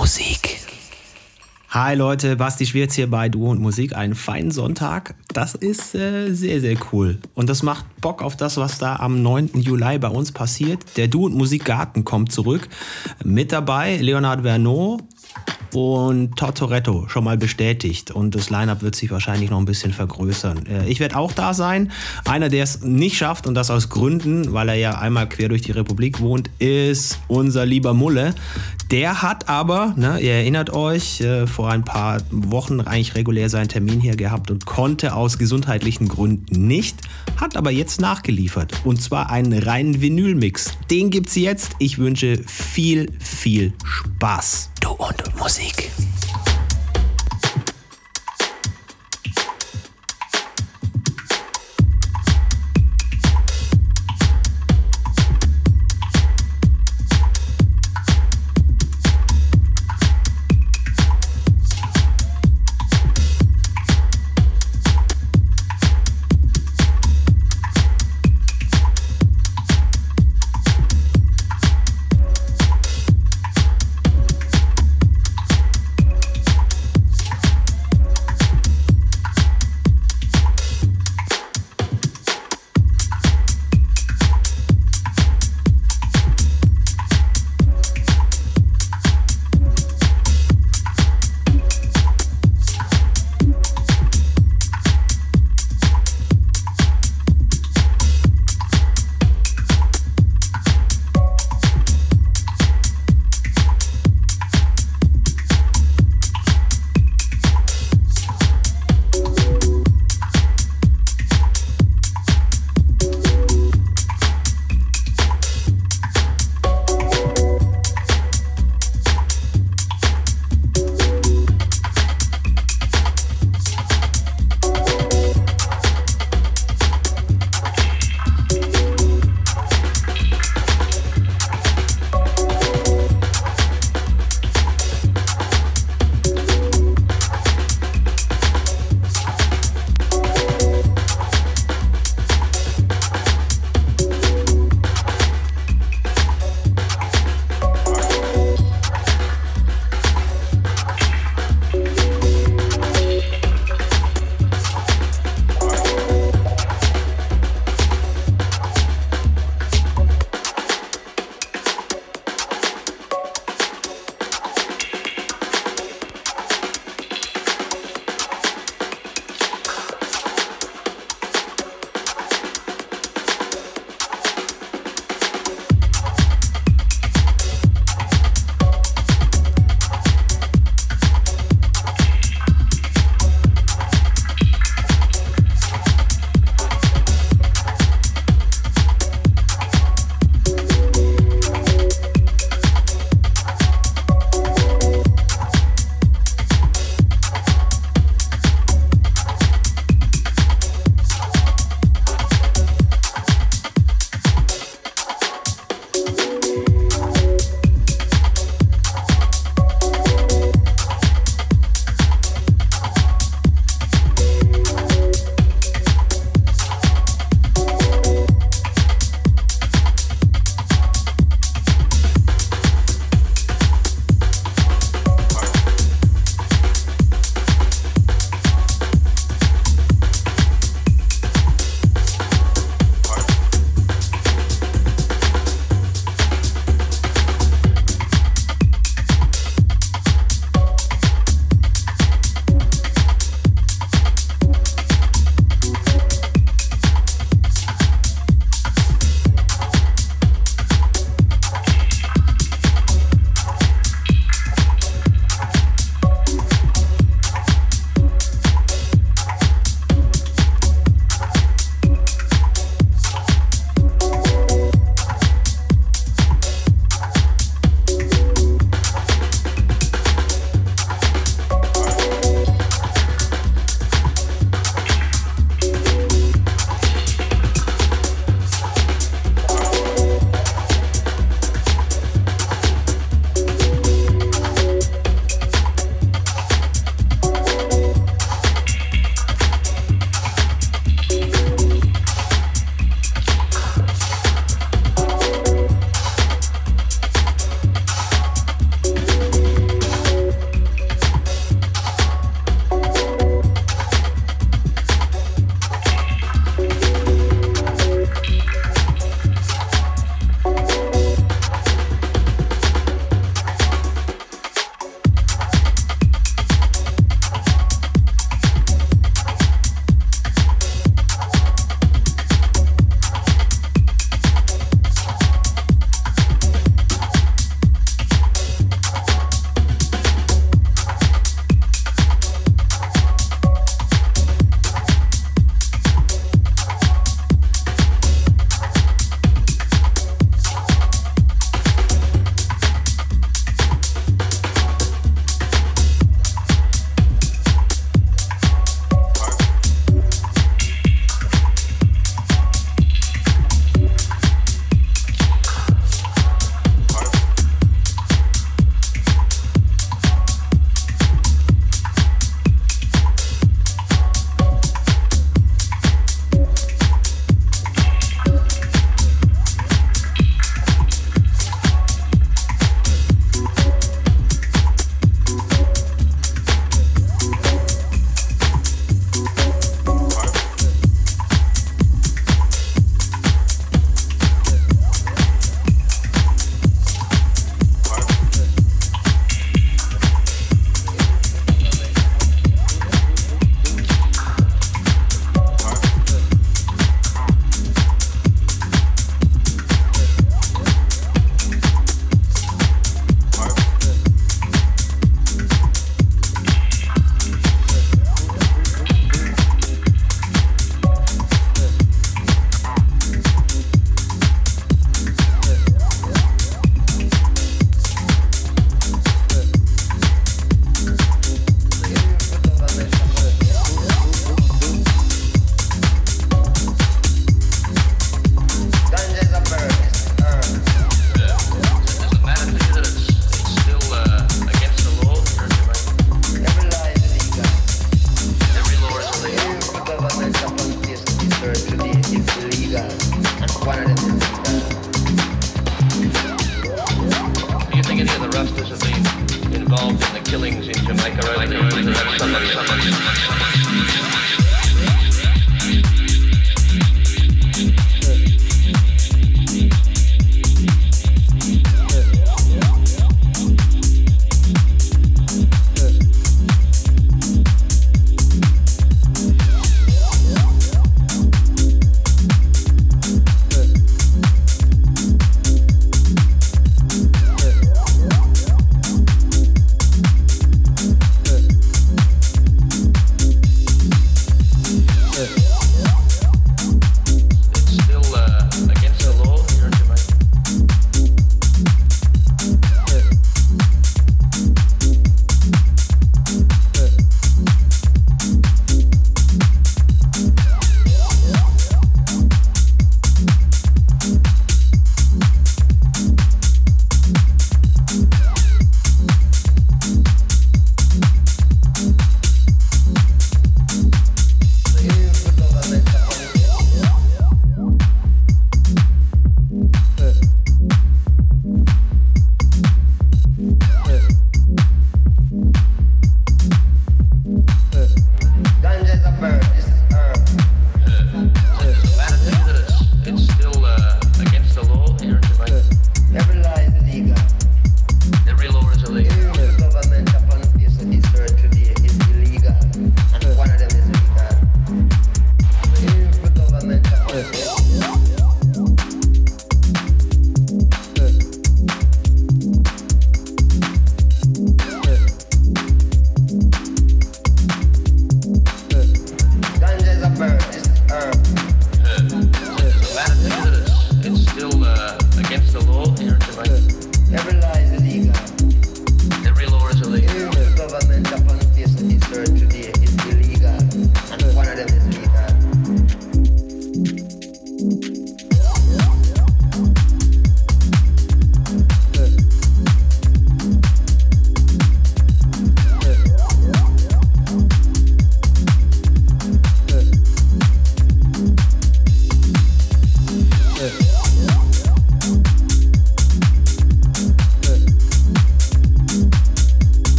Musik. Hi Leute, Basti Schwierz hier bei Du und Musik. Einen feinen Sonntag. Das ist äh, sehr, sehr cool. Und das macht Bock auf das, was da am 9. Juli bei uns passiert. Der Du und Musik Garten kommt zurück. Mit dabei Leonard Vernot, und Tortoretto schon mal bestätigt und das Lineup wird sich wahrscheinlich noch ein bisschen vergrößern. Äh, ich werde auch da sein. Einer, der es nicht schafft und das aus Gründen, weil er ja einmal quer durch die Republik wohnt, ist unser lieber Mulle. Der hat aber, ne, ihr erinnert euch, äh, vor ein paar Wochen eigentlich regulär seinen Termin hier gehabt und konnte aus gesundheitlichen Gründen nicht, hat aber jetzt nachgeliefert und zwar einen reinen Vinylmix. Den gibt's jetzt. Ich wünsche viel, viel Spaß. Du und Musik.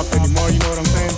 up anymore, you know what I'm saying?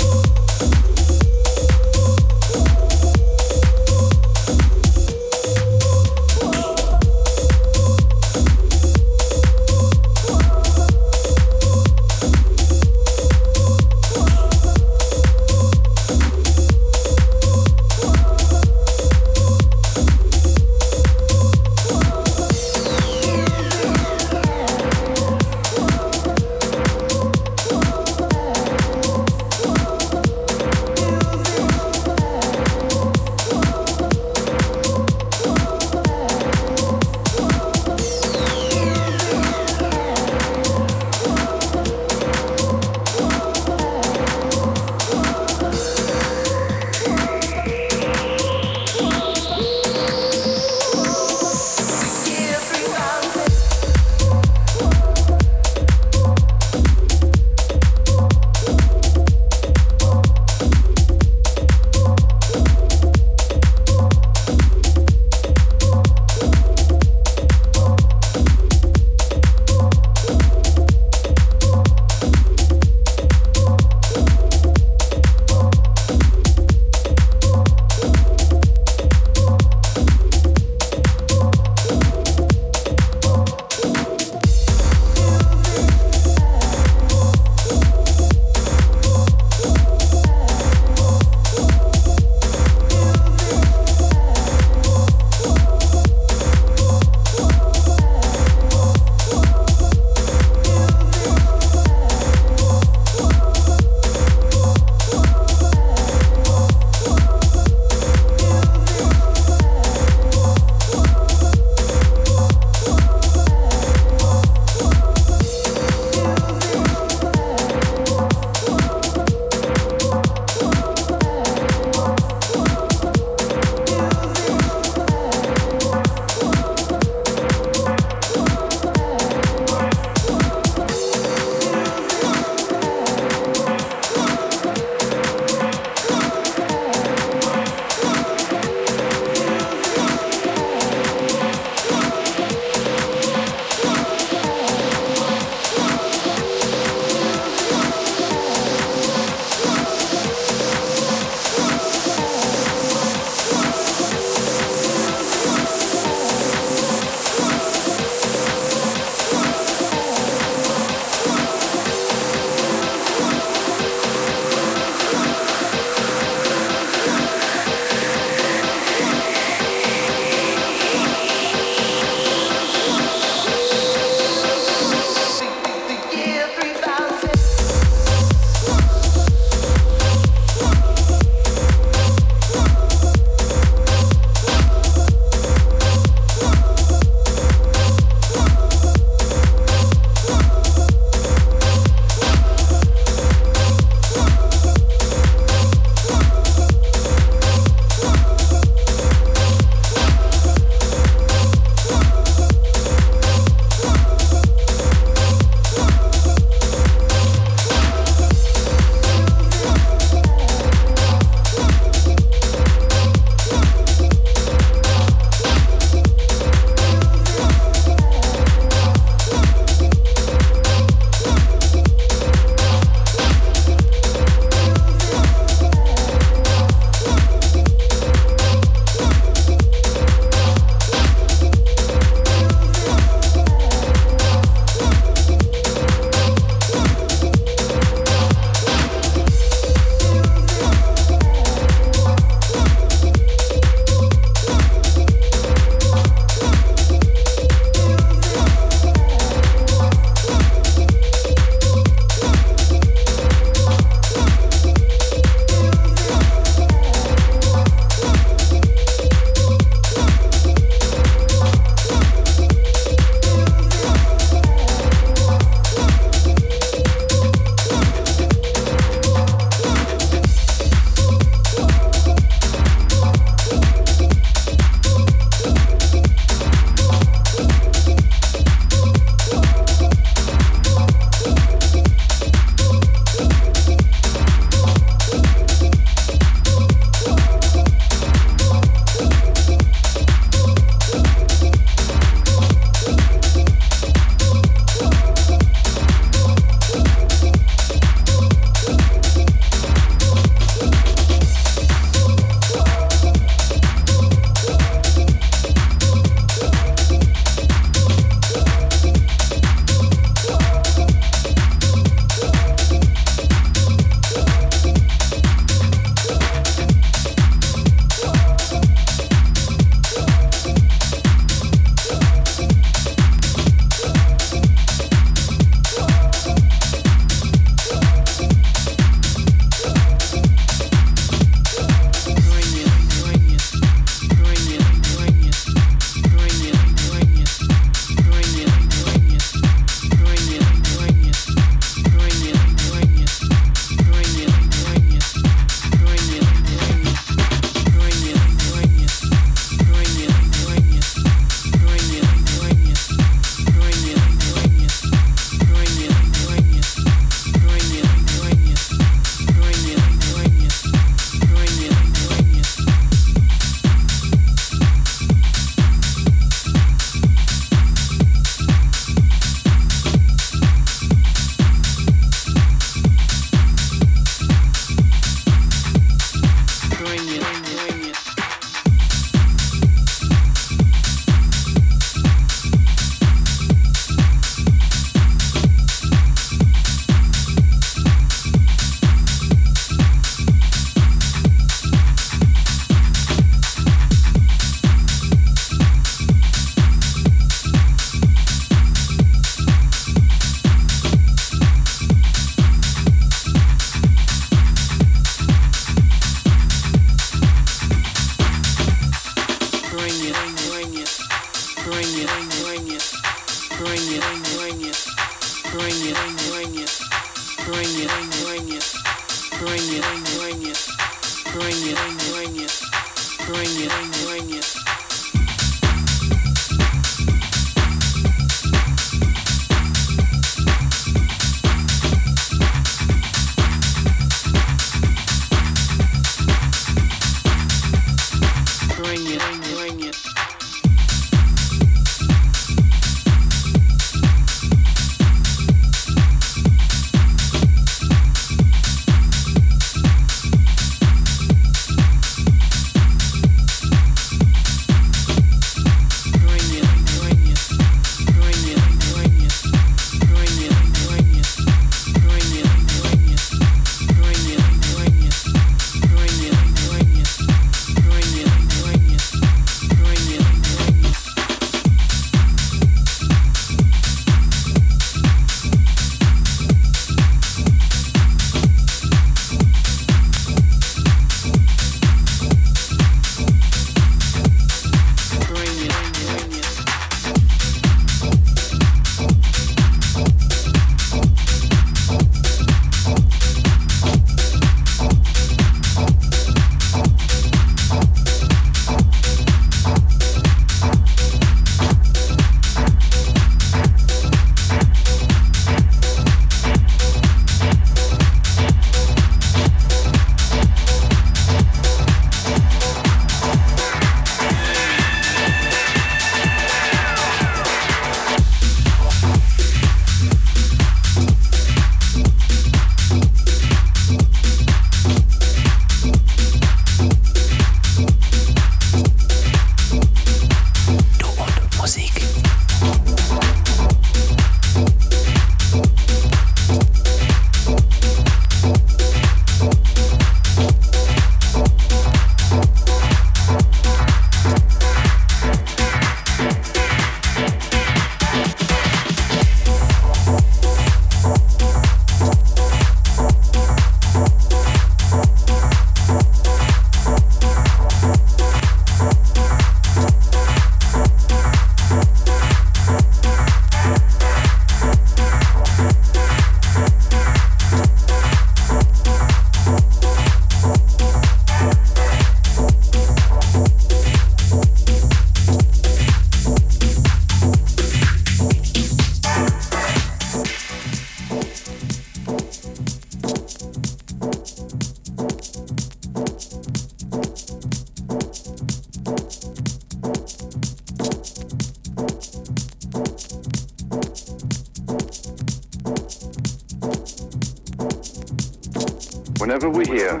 whenever we hear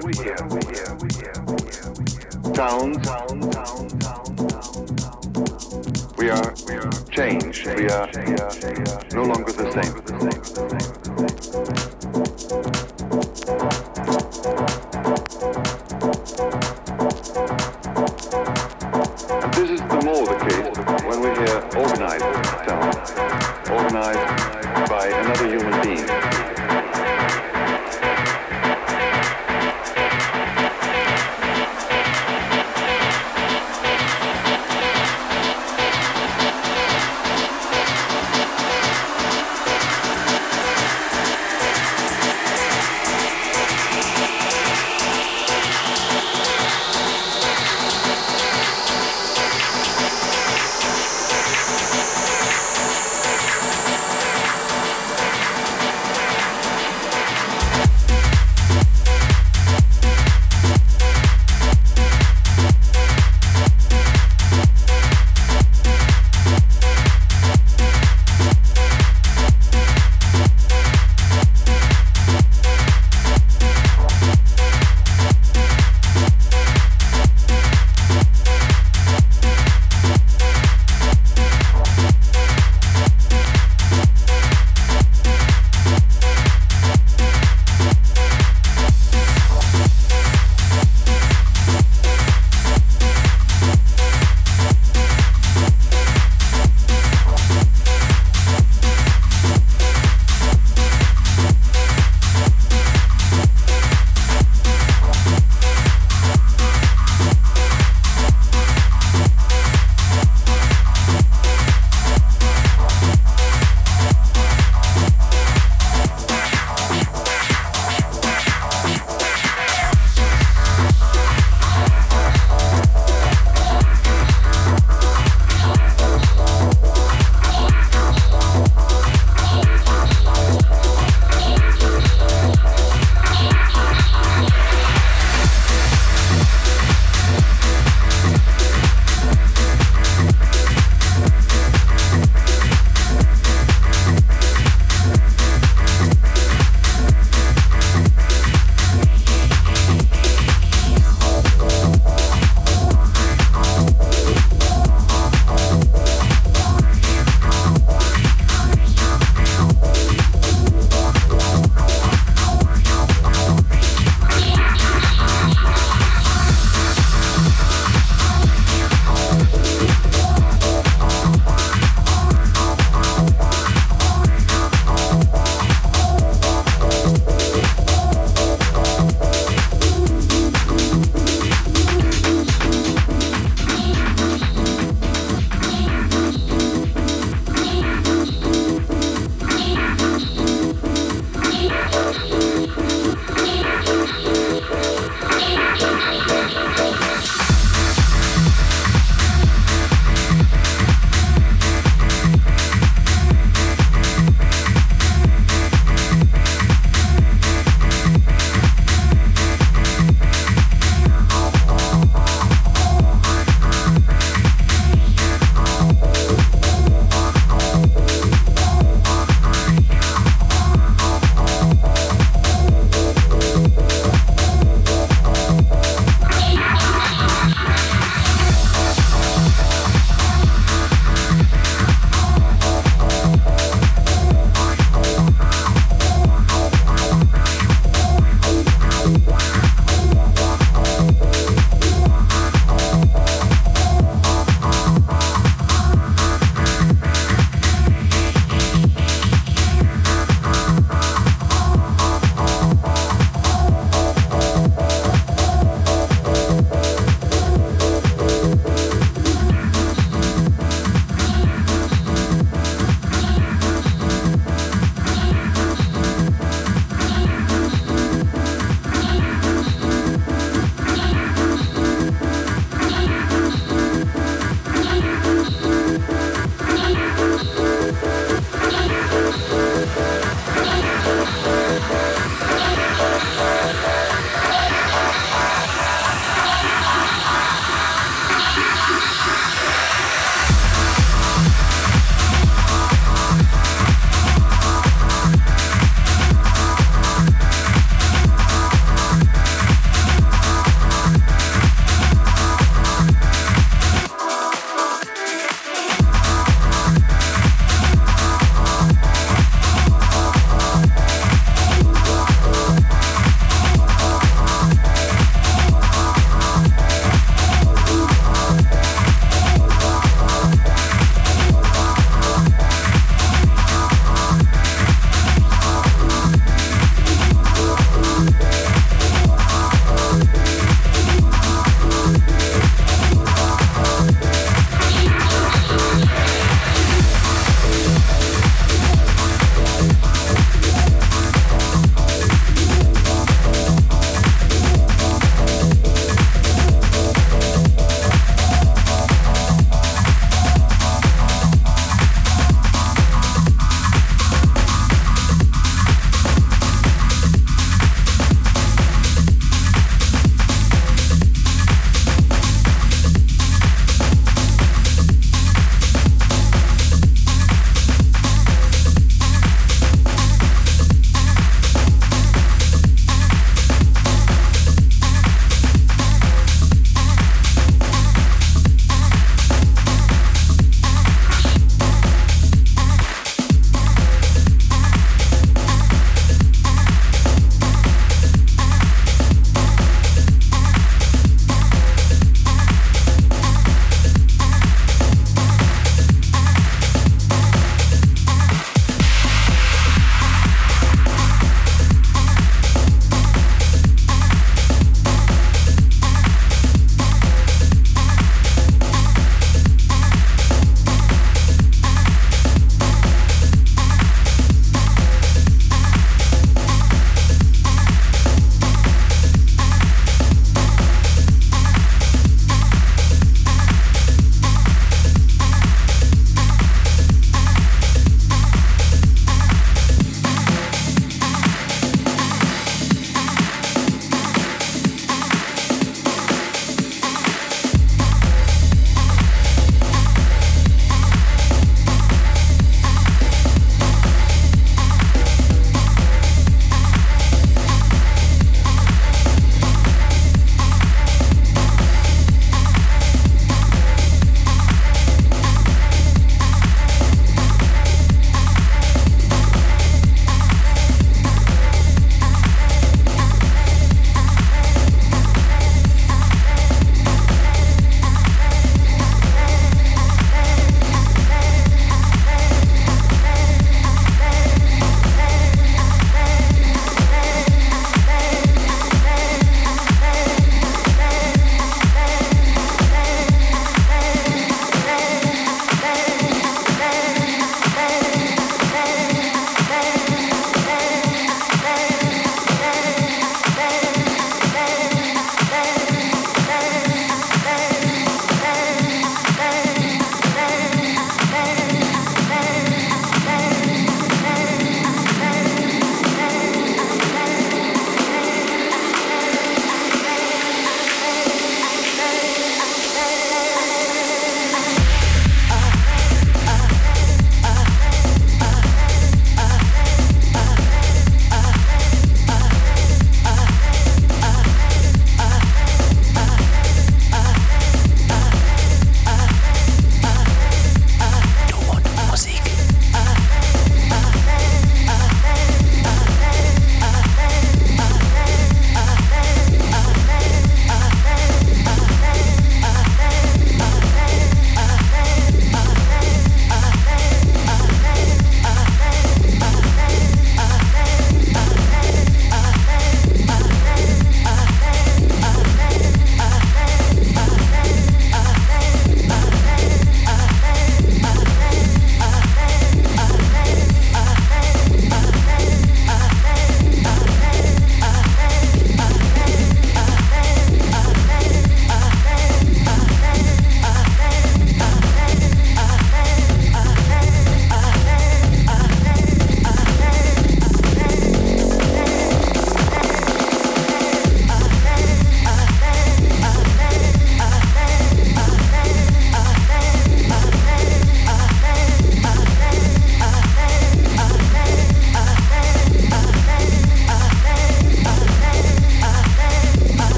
sounds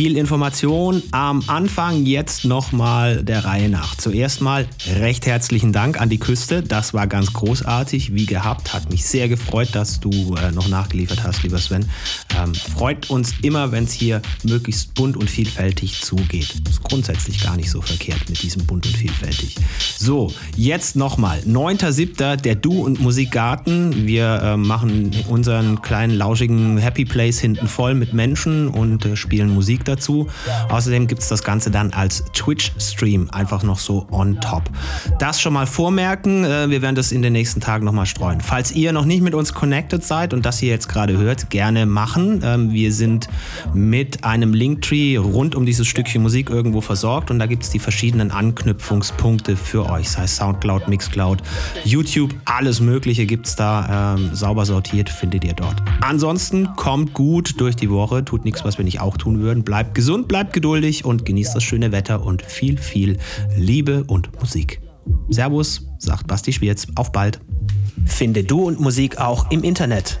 Information am Anfang, jetzt nochmal der Reihe nach. Zuerst mal recht herzlichen Dank an die Küste. Das war ganz großartig, wie gehabt. Hat mich sehr gefreut, dass du äh, noch nachgeliefert hast, lieber Sven. Ähm, freut uns immer, wenn es hier möglichst bunt und vielfältig zugeht. Ist grundsätzlich gar nicht so verkehrt mit diesem bunt und vielfältig. So, jetzt nochmal. 9.7. der Du und Musikgarten. Wir äh, machen unseren kleinen lauschigen Happy Place hinten voll mit Menschen und äh, spielen Musik Musik dazu. Außerdem gibt es das Ganze dann als Twitch-Stream einfach noch so on top. Das schon mal vormerken, äh, wir werden das in den nächsten Tagen nochmal streuen. Falls ihr noch nicht mit uns connected seid und das hier jetzt gerade hört, gerne machen. Ähm, wir sind mit einem Linktree rund um dieses Stückchen Musik irgendwo versorgt und da gibt es die verschiedenen Anknüpfungspunkte für euch, sei es Soundcloud, Mixcloud, YouTube, alles Mögliche gibt es da. Ähm, sauber sortiert findet ihr dort. Ansonsten kommt gut durch die Woche, tut nichts, was wir nicht auch tun würden. Bleibt gesund, bleibt geduldig und genießt das schöne Wetter und viel, viel Liebe und Musik. Servus, sagt Basti Schwierz. Auf bald. Finde Du und Musik auch im Internet.